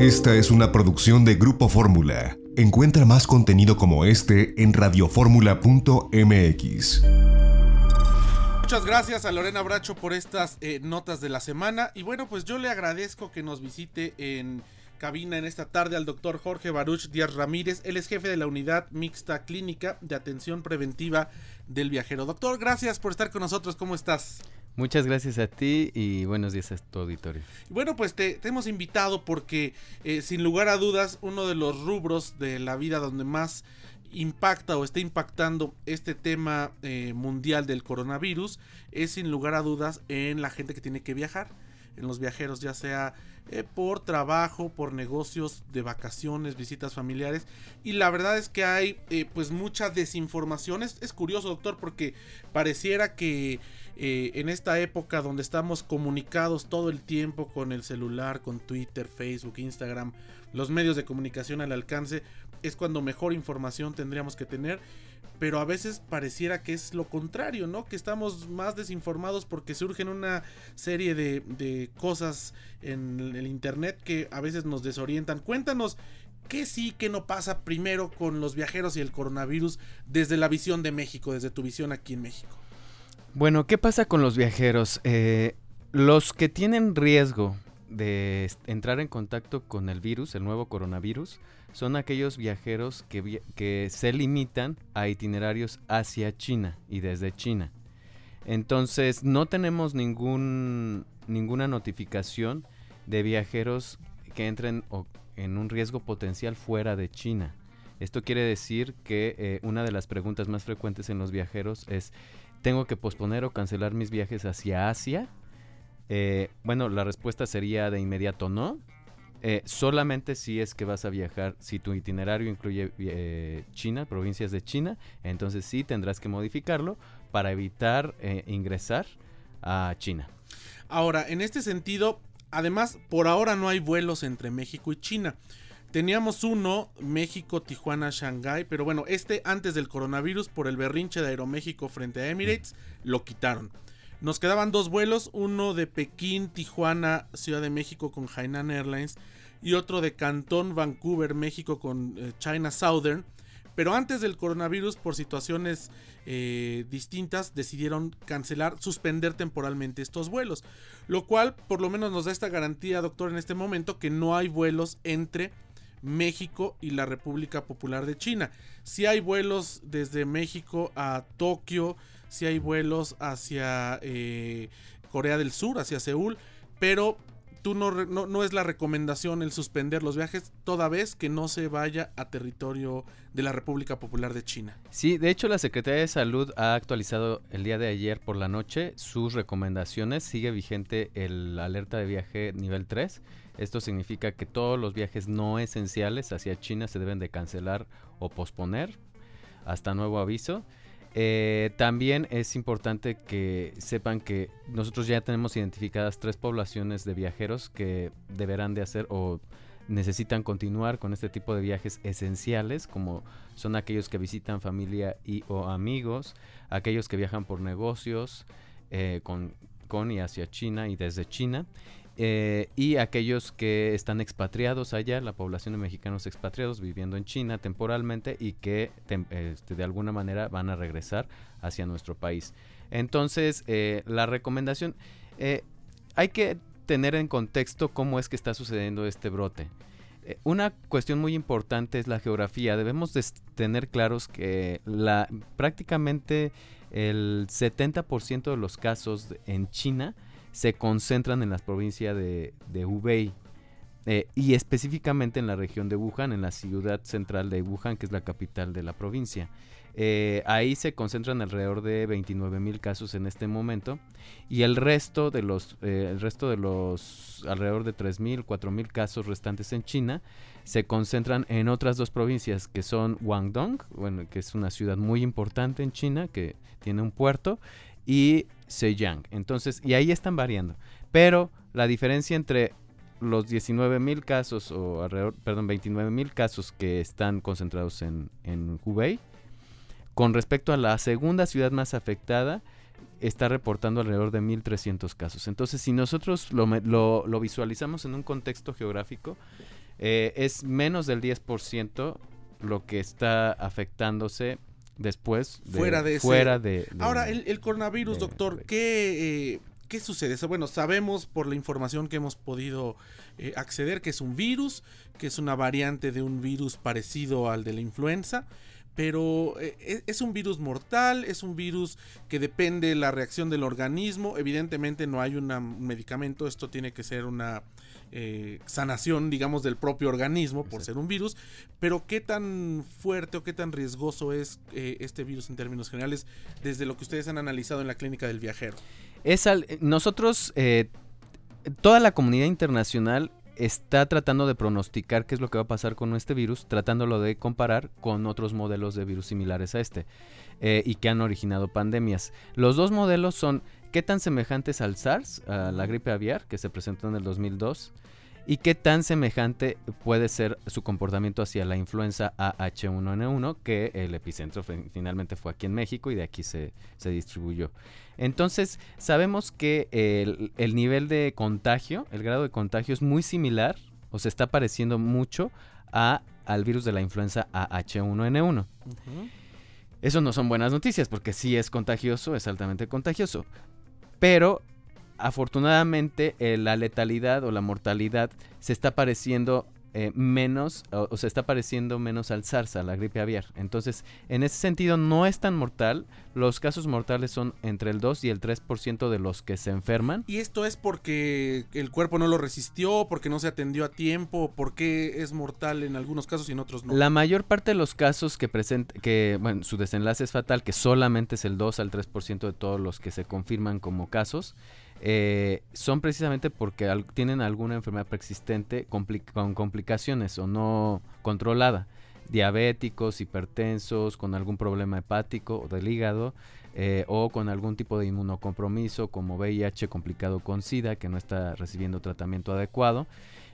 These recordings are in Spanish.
Esta es una producción de Grupo Fórmula. Encuentra más contenido como este en radioformula.mx. Muchas gracias a Lorena Bracho por estas eh, notas de la semana. Y bueno, pues yo le agradezco que nos visite en cabina en esta tarde al doctor Jorge Baruch Díaz Ramírez. Él es jefe de la unidad mixta clínica de atención preventiva del viajero. Doctor, gracias por estar con nosotros. ¿Cómo estás? Muchas gracias a ti y buenos días a tu auditorio. Bueno, pues te, hemos invitado porque eh, sin lugar a dudas uno de los rubros de la vida donde más impacta o está impactando este tema eh, mundial del coronavirus es sin lugar a dudas en la gente que tiene que viajar, en los viajeros, ya sea eh, por trabajo, por negocios de vacaciones, visitas familiares. Y la verdad es que hay eh, pues mucha desinformación. Es, es, curioso, doctor, porque pareciera que eh, en esta época donde estamos comunicados todo el tiempo con el celular, con Twitter, Facebook, Instagram, los medios de comunicación al alcance, es cuando mejor información tendríamos que tener pero a veces pareciera que es lo contrario, ¿no? Que estamos más desinformados porque surgen una serie de, cosas en el Internet que a veces nos desorientan. Cuéntanos qué sí, qué no pasa primero con los viajeros y el coronavirus desde la visión de México, desde tu visión aquí en México. Bueno, ¿qué pasa con los viajeros? Eh, los que tienen riesgo de entrar en contacto con el virus, el nuevo coronavirus, son aquellos viajeros que, que se limitan a itinerarios hacia China y desde China. Entonces no tenemos ningún, ninguna notificación de viajeros que entren en un riesgo potencial fuera de China. Esto quiere decir que eh, una de las preguntas más frecuentes en los viajeros es, ¿tengo que posponer o cancelar mis viajes hacia Asia? Eh, bueno, la respuesta sería de inmediato no. Eh, solamente si es que vas a viajar, si tu itinerario incluye eh, China, provincias de China, entonces sí tendrás que modificarlo para evitar eh, ingresar a China. Ahora, en este sentido, además, por ahora no hay vuelos entre México y China. Teníamos uno, México, Tijuana, Shanghái, pero bueno, este antes del coronavirus, por el berrinche de Aeroméxico frente a Emirates, lo quitaron. Nos quedaban dos vuelos, uno de Pekín, Tijuana, Ciudad de México con Hainan Airlines y otro de Cantón, Vancouver, México con eh, China Southern. Pero antes del coronavirus, por situaciones eh, distintas, decidieron cancelar, suspender temporalmente estos vuelos. Lo cual por lo menos nos da esta garantía, doctor, en este momento, que no hay vuelos entre México y la República Popular de China. Si hay vuelos desde México a Tokio, si hay vuelos hacia eh, Corea del Sur, hacia Seúl, pero tú no, no, es la recomendación el suspender los viajes toda vez que no se vaya a territorio de la República Popular de China. Sí, de hecho la Secretaría de Salud ha actualizado el día de ayer por la noche sus recomendaciones. Sigue vigente el alerta de viaje nivel 3. Esto significa que todos los viajes no esenciales hacia China se deben de cancelar o posponer hasta nuevo aviso. Eh, también es importante que sepan que nosotros ya tenemos identificadas tres poblaciones de viajeros que deberán de hacer o necesitan continuar con este tipo de viajes esenciales, como son aquellos que visitan familia y o amigos, aquellos que viajan por negocios eh, con, con y hacia China y desde China, eh, y aquellos que están expatriados allá, la población de mexicanos expatriados viviendo en China temporalmente y que este, de alguna manera van a regresar hacia nuestro país. Entonces, eh, la recomendación, eh, hay que tener en contexto cómo es que está sucediendo este brote. Una cuestión muy importante es la geografía. Debemos tener claros que prácticamente el 70% de los casos en China se concentran en las provincias de, de Hubei eh, y específicamente en la región de Wuhan, en la ciudad central de Wuhan, que es la capital de la provincia. Eh, ahí se concentran alrededor de 29 mil casos en este momento y el resto de los, eh, el resto de los alrededor de 3 mil, 4 mil casos restantes en China se concentran en otras dos provincias que son Guangdong, bueno, que es una ciudad muy importante en China que tiene un puerto y Zhejiang. Entonces, y ahí están variando. Pero la diferencia entre los 19 mil casos, o alrededor, perdón, 29 mil casos que están concentrados en, en Hubei, con respecto a la segunda ciudad más afectada, está reportando alrededor de 1.300 casos. Entonces, si nosotros lo, lo, visualizamos en un contexto geográfico, Eh, es menos del 10% lo que está afectándose después fuera de fuera de, ahora el, coronavirus doctor qué eh, qué sucede bueno sabemos por la información que hemos podido eh, acceder que es un virus que es una variante de un virus parecido al de la influenza pero eh, e, es un virus mortal, es un virus que depende de la reacción del organismo. Evidentemente no hay un medicamento, esto tiene que ser una eh, sanación, digamos, del propio organismo por ser un virus. Pero qué tan fuerte o qué tan riesgoso es eh, este virus en términos generales desde lo que ustedes han analizado en la clínica del viajero. Es nosotros, toda la comunidad internacional está tratando de pronosticar qué es lo que va a pasar con este virus, tratándolo de comparar con otros modelos de virus similares a este eh, y que han originado pandemias. Los dos modelos son qué tan semejantes al SARS, a la gripe aviar, que se presentó en el 2002, y qué tan semejante puede ser su comportamiento hacia la influenza AH1N1, que el epicentro finalmente fue aquí en México y de aquí se, se distribuyó. Entonces, sabemos que el, nivel de contagio, el grado de contagio es muy similar o se está pareciendo mucho a, al virus de la influenza AH1N1. Eso no son buenas noticias porque sí es contagioso, es altamente contagioso. Pero afortunadamente eh, la letalidad o la mortalidad se está pareciendo eh, menos, o, se está pareciendo menos al SARS, a la gripe aviar. Entonces, en ese sentido, no es tan mortal. Los casos mortales son entre el 2 y el 3% de los que se enferman. ¿Y esto es porque el cuerpo no lo resistió, porque no se atendió a tiempo, porque es mortal en algunos casos y en otros no? La mayor parte de los casos que presenta, que, bueno, su desenlace es fatal, que solamente es el 2 al 3% de todos los que se confirman como casos. Eh, son precisamente porque tienen alguna enfermedad preexistente con complicaciones o no controlada. Diabéticos, hipertensos, con algún problema hepático o del hígado, eh, o con algún tipo de inmunocompromiso como VIH complicado con SIDA que no está recibiendo tratamiento adecuado.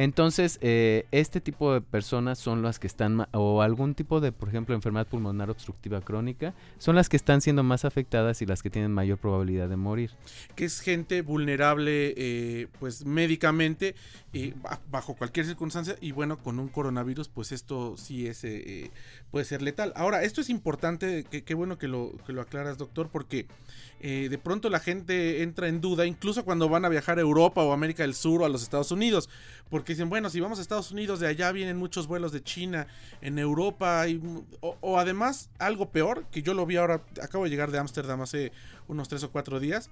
Entonces, eh, este tipo de personas son las que están, o algún tipo de, por ejemplo, enfermedad pulmonar obstructiva crónica, son las que están siendo más afectadas y las que tienen mayor probabilidad de morir. Que es gente vulnerable, eh, pues médicamente, eh, bajo cualquier circunstancia, y bueno, con un coronavirus, pues esto sí es, puede ser letal. Ahora, esto es importante, qué bueno que lo, que lo aclaras, doctor, porque de pronto la gente entra en duda, incluso cuando van a viajar a Europa o América del Sur o a los Estados Unidos, porque dicen, bueno, si vamos a Estados Unidos, de allá vienen muchos vuelos de China, en Europa, y, o, además algo peor, que yo lo vi ahora, acabo de llegar de Ámsterdam hace unos tres o cuatro días,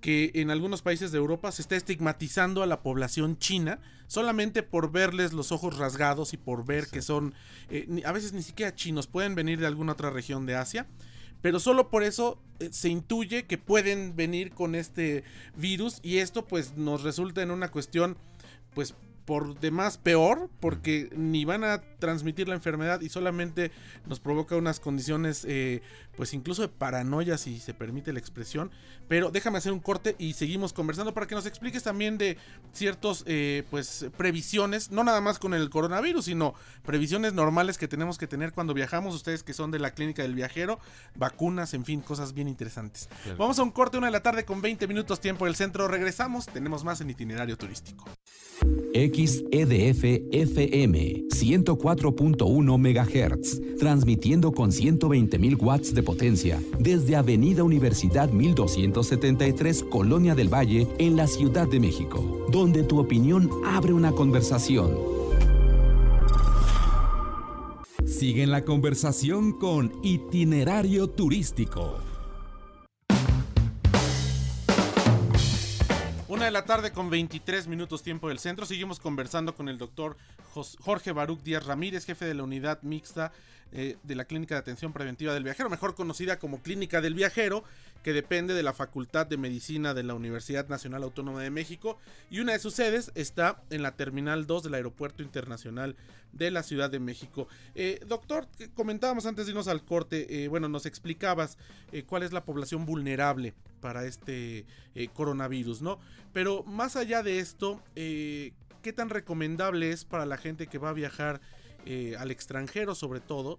que en algunos países de Europa se está estigmatizando a la población china solamente por verles los ojos rasgados y por ver que son, eh, a veces ni siquiera chinos, pueden venir de alguna otra región de Asia. Pero solo por eso eh, se intuye que pueden venir con este virus y esto pues nos resulta en una cuestión pues por demás peor, porque ni van a transmitir la enfermedad y solamente nos provoca unas condiciones, eh, pues incluso de paranoia, si se permite la expresión. Pero déjame hacer un corte y seguimos conversando para que nos expliques también de ciertos, eh, pues, previsiones, no nada más con el coronavirus, sino previsiones normales que tenemos que tener cuando viajamos, ustedes que son de la clínica del viajero, vacunas, en fin, cosas bien interesantes. Vamos a un corte, una de la tarde con 20 minutos tiempo del centro, regresamos, tenemos más en itinerario turístico. XEDF FM 104.1 MHz, transmitiendo con 120.000 watts de potencia desde Avenida Universidad 1273, Colonia del Valle, en la Ciudad de México, donde tu opinión abre una conversación. Sigue en la conversación con Itinerario Turístico. De la tarde con 23 minutos tiempo del centro. Seguimos conversando con el doctor Jorge Baruch Díaz Ramírez, jefe de la unidad mixta eh, de la Clínica de Atención Preventiva del Viajero, mejor conocida como Clínica del Viajero, que depende de la Facultad de Medicina de la Universidad Nacional Autónoma de México. Y una de sus sedes está en la Terminal 2 del Aeropuerto Internacional de la Ciudad de México. Eh, doctor, comentábamos antes de irnos al corte, eh, bueno, nos explicabas cuál es la población vulnerable para este eh, coronavirus, ¿no? Pero más allá de esto, eh, ¿qué tan recomendable es para la gente que va a viajar eh, al extranjero sobre todo?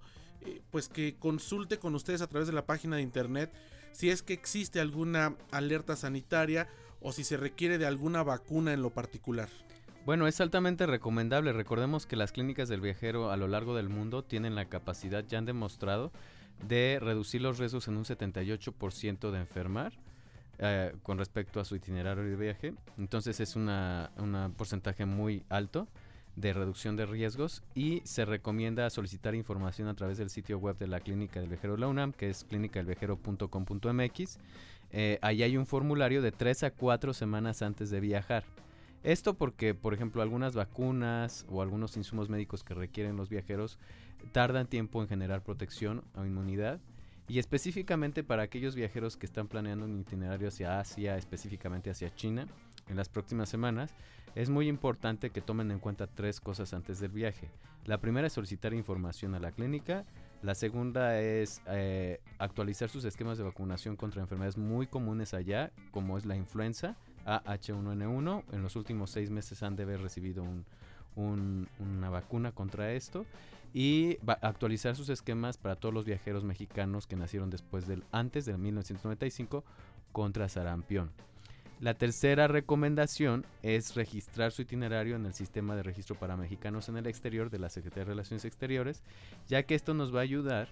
pues que consulte con ustedes a través de la página de internet si es que existe alguna alerta sanitaria o si se requiere de alguna vacuna en lo particular. Bueno, es altamente recomendable. Recordemos que las clínicas del viajero a lo largo del mundo tienen la capacidad, ya han demostrado, de reducir los riesgos en un 78% de enfermar eh, con respecto a su itinerario de viaje. Entonces es un porcentaje muy alto de reducción de riesgos y se recomienda solicitar información a través del sitio web de la Clínica del Viajero la UNAM, que es clínicadelviajero.com.mx. Eh, ahí hay un formulario de 3 a 4 semanas antes de viajar. Esto porque, por ejemplo, algunas vacunas o algunos insumos médicos que requieren los viajeros tardan tiempo en generar protección o inmunidad. Y específicamente para aquellos viajeros que están planeando un itinerario hacia Asia, específicamente hacia China, en las próximas semanas, es muy importante que tomen en cuenta tres cosas antes del viaje. La primera es solicitar información a la clínica. La segunda es eh, actualizar sus esquemas de vacunación contra enfermedades muy comunes allá, como es la influenza AH1N1. En los últimos seis meses han de haber recibido una vacuna contra esto y actualizar sus esquemas para todos los viajeros mexicanos que nacieron después del antes del 1995 contra sarampión. La tercera recomendación es registrar su itinerario en el sistema de registro para mexicanos en el exterior de la Secretaría de Relaciones Exteriores, ya que esto nos va a ayudar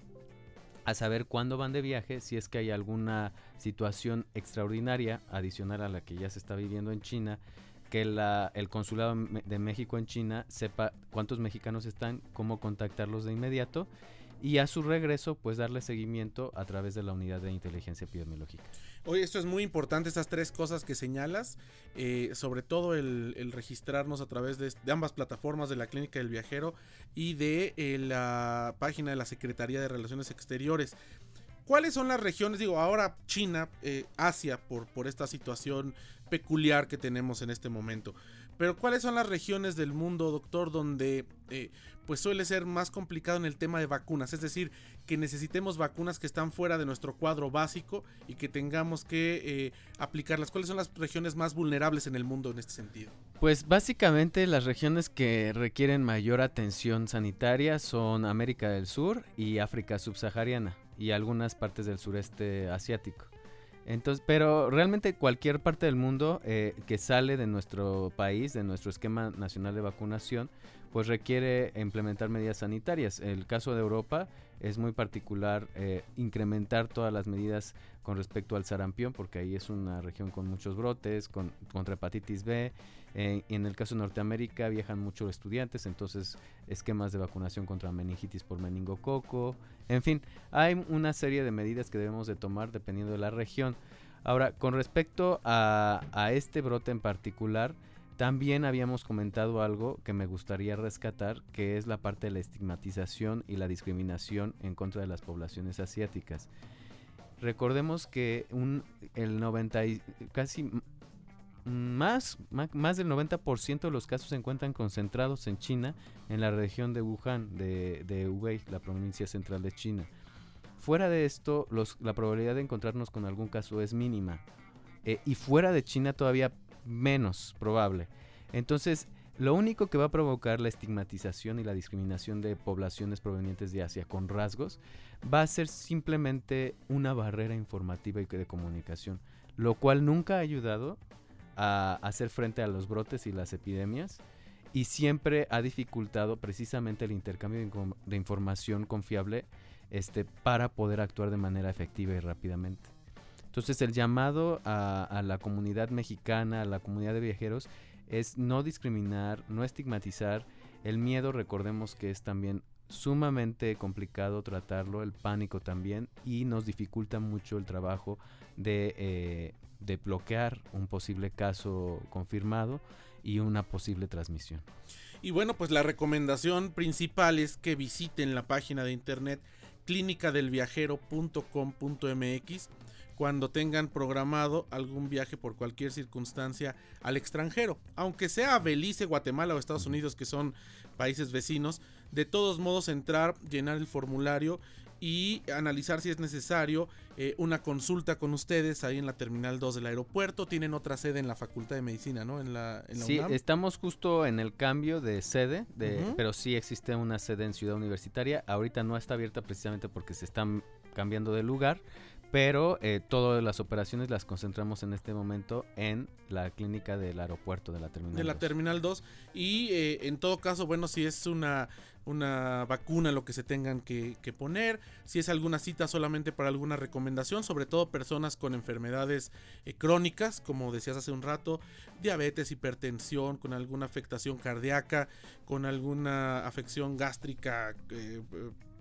a saber cuándo van de viaje, si es que hay alguna situación extraordinaria adicional a la que ya se está viviendo en China, que el consulado de México en China sepa cuántos mexicanos están, cómo contactarlos de inmediato y a su regreso pues darle seguimiento a través de la unidad de inteligencia epidemiológica. Oye, esto es muy importante, estas tres cosas que señalas, eh, sobre todo el, registrarnos a través de, ambas plataformas de la Clínica del Viajero y de eh, la página de la Secretaría de Relaciones Exteriores. ¿Cuáles son las regiones? Digo, ahora China, eh, Asia, por, por esta situación peculiar que tenemos en este momento. Pero ¿cuáles son las regiones del mundo, doctor, donde eh, pues suele ser más complicado en el tema de vacunas? Es decir, que necesitemos vacunas que están fuera de nuestro cuadro básico y que tengamos que eh, aplicarlas. ¿Cuáles son las regiones más vulnerables en el mundo en este sentido? Pues básicamente las regiones que requieren mayor atención sanitaria son América del Sur y África subsahariana y algunas partes del sureste asiático. Entonces, pero realmente cualquier parte del mundo eh, que sale de nuestro país, de nuestro esquema nacional de vacunación, pues requiere implementar medidas sanitarias. El caso de Europa es muy particular eh, incrementar todas las medidas con respecto al sarampión, porque ahí es una región con muchos brotes, con, contra hepatitis B. Eh, en el caso de Norteamérica viajan muchos estudiantes, entonces esquemas de vacunación contra meningitis por meningococo. En fin, hay una serie de medidas que debemos de tomar dependiendo de la región. Ahora, con respecto a, a este brote en particular, también habíamos comentado algo que me gustaría rescatar, que es la parte de la estigmatización y la discriminación en contra de las poblaciones asiáticas. Recordemos que el 90 casi más, más del 90% de los casos se encuentran concentrados en China, en la región de Wuhan, de, de Hubei, la provincia central de China. Fuera de esto, la probabilidad de encontrarnos con algún caso es mínima. Eh, y fuera de China todavía menos probable. Entonces, lo único que va a provocar la estigmatización y la discriminación de poblaciones provenientes de Asia con rasgos va a ser simplemente una barrera informativa y de comunicación, lo cual nunca ha ayudado a hacer frente a los brotes y las epidemias y siempre ha dificultado precisamente el intercambio de, información confiable este, para poder actuar de manera efectiva y rápidamente. Entonces el llamado a, la comunidad mexicana, a la comunidad de viajeros, es no discriminar, no estigmatizar. El miedo, recordemos que es también sumamente complicado tratarlo, el pánico también, y nos dificulta mucho el trabajo de, eh, de bloquear un posible caso confirmado y una posible transmisión. Y bueno, pues la recomendación principal es que visiten la página de internet clínicadelviajero.com.mx cuando tengan programado algún viaje por cualquier circunstancia al extranjero. Aunque sea a Belice, Guatemala o Estados Unidos, que son países vecinos, de todos modos entrar, llenar el formulario y analizar si es necesario eh, una consulta con ustedes ahí en la Terminal 2 del aeropuerto. Tienen otra sede en la Facultad de Medicina, ¿no? En la, sí, estamos justo en el cambio de sede, de, pero sí existe una sede en Ciudad Universitaria. Ahorita no está abierta precisamente porque se están cambiando de lugar, pero eh, todas las operaciones las concentramos en este momento en la clínica del aeropuerto de la Terminal De la 2. Terminal 2. Y eh, en todo caso, bueno, si es una, una vacuna lo que se tengan que, que poner, si es alguna cita solamente para alguna recomendación, sobre todo personas con enfermedades eh, crónicas, como decías hace un rato, diabetes, hipertensión, con alguna afectación cardíaca, con alguna afección gástrica eh,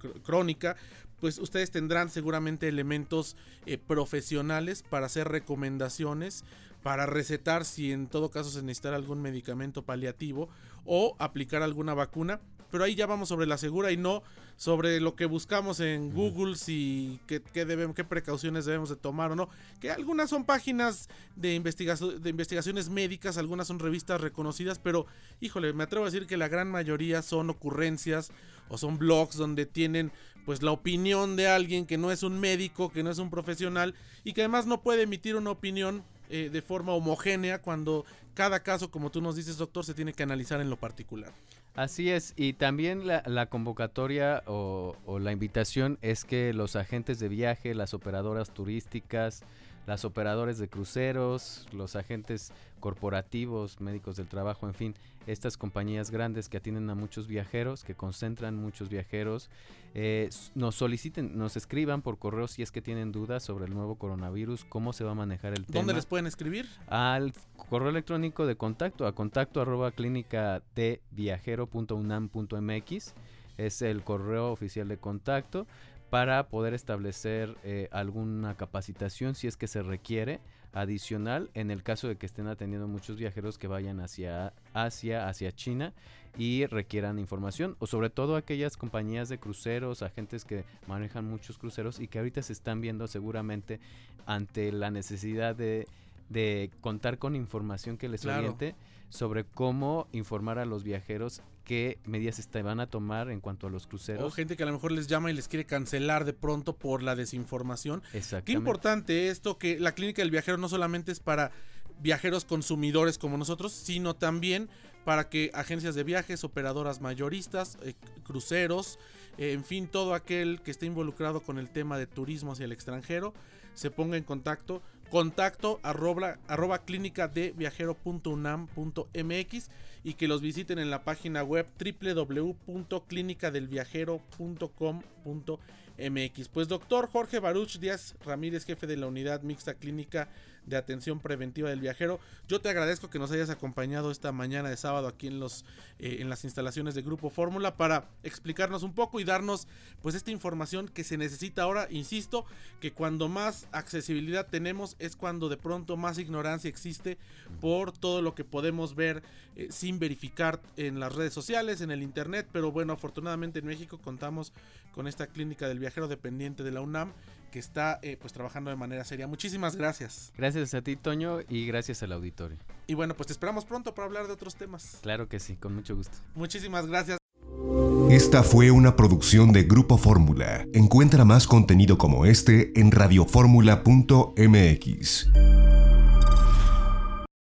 cr- crónica, pues ustedes tendrán seguramente elementos eh, profesionales para hacer recomendaciones, para recetar si en todo caso se necesitara algún medicamento paliativo o aplicar alguna vacuna. Pero ahí ya vamos sobre la segura y no sobre lo que buscamos en Google, si qué, qué debemos, qué precauciones debemos de tomar o no. Que algunas son páginas de, investigación, de investigaciones médicas, algunas son revistas reconocidas, pero híjole, me atrevo a decir que la gran mayoría son ocurrencias o son blogs donde tienen pues la opinión de alguien que no es un médico, que no es un profesional y que además no puede emitir una opinión eh, de forma homogénea cuando cada caso, como tú nos dices, doctor, se tiene que analizar en lo particular. Así es, y también la, la convocatoria o, o la invitación es que los agentes de viaje, las operadoras turísticas, las operadores de cruceros, los agentes corporativos, médicos del trabajo, en fin, estas compañías grandes que atienden a muchos viajeros, que concentran muchos viajeros, eh, nos soliciten, nos escriban por correo si es que tienen dudas sobre el nuevo coronavirus, cómo se va a manejar el tema ¿Dónde les pueden escribir? al correo electrónico de contacto a contacto arroba clínica de viajero.unam.mx es el correo oficial de contacto para poder establecer eh, alguna capacitación si es que se requiere adicional en el caso de que estén atendiendo muchos viajeros que vayan hacia Asia, hacia China y requieran información o sobre todo aquellas compañías de cruceros, agentes que manejan muchos cruceros y que ahorita se están viendo seguramente ante la necesidad de de contar con información que les Claro. oriente sobre cómo informar a los viajeros qué medidas se van a tomar en cuanto a los O cruceros. gente que a lo mejor les llama y les quiere cancelar de pronto por la desinformación. Qué Exactamente. importante esto que la clínica del viajero no solamente es para viajeros consumidores como nosotros, sino también para que agencias de viajes, operadoras mayoristas, eh, cruceros, eh, en fin, todo aquel que esté involucrado con el tema de turismo hacia el extranjero, se ponga en contacto. Contacto arroba, arroba clínica de viajero.unam.mx y que los visiten en la página web www.clinicadelviajero.com.mx. Pues doctor Jorge Baruch Díaz Ramírez, jefe de la unidad mixta clínica de atención preventiva del viajero, yo te agradezco que nos hayas acompañado esta mañana de sábado aquí en los eh, en las instalaciones de Grupo Fórmula para explicarnos un poco y darnos pues esta información que se necesita ahora, insisto, que cuando más accesibilidad tenemos es cuando de pronto más ignorancia existe por todo lo que podemos ver eh, sin verificar en las redes sociales, en el internet, pero bueno, afortunadamente en México contamos con esta clínica del viajero dependiente de la UNAM que está eh, pues trabajando de manera seria. Muchísimas gracias. Gracias a ti, Toño, y gracias al auditorio. Y bueno, pues te esperamos pronto para hablar de otros temas. Claro que sí, con mucho gusto. Muchísimas gracias. Esta fue una producción de Grupo Fórmula. Encuentra más contenido como este en radioformula.mx.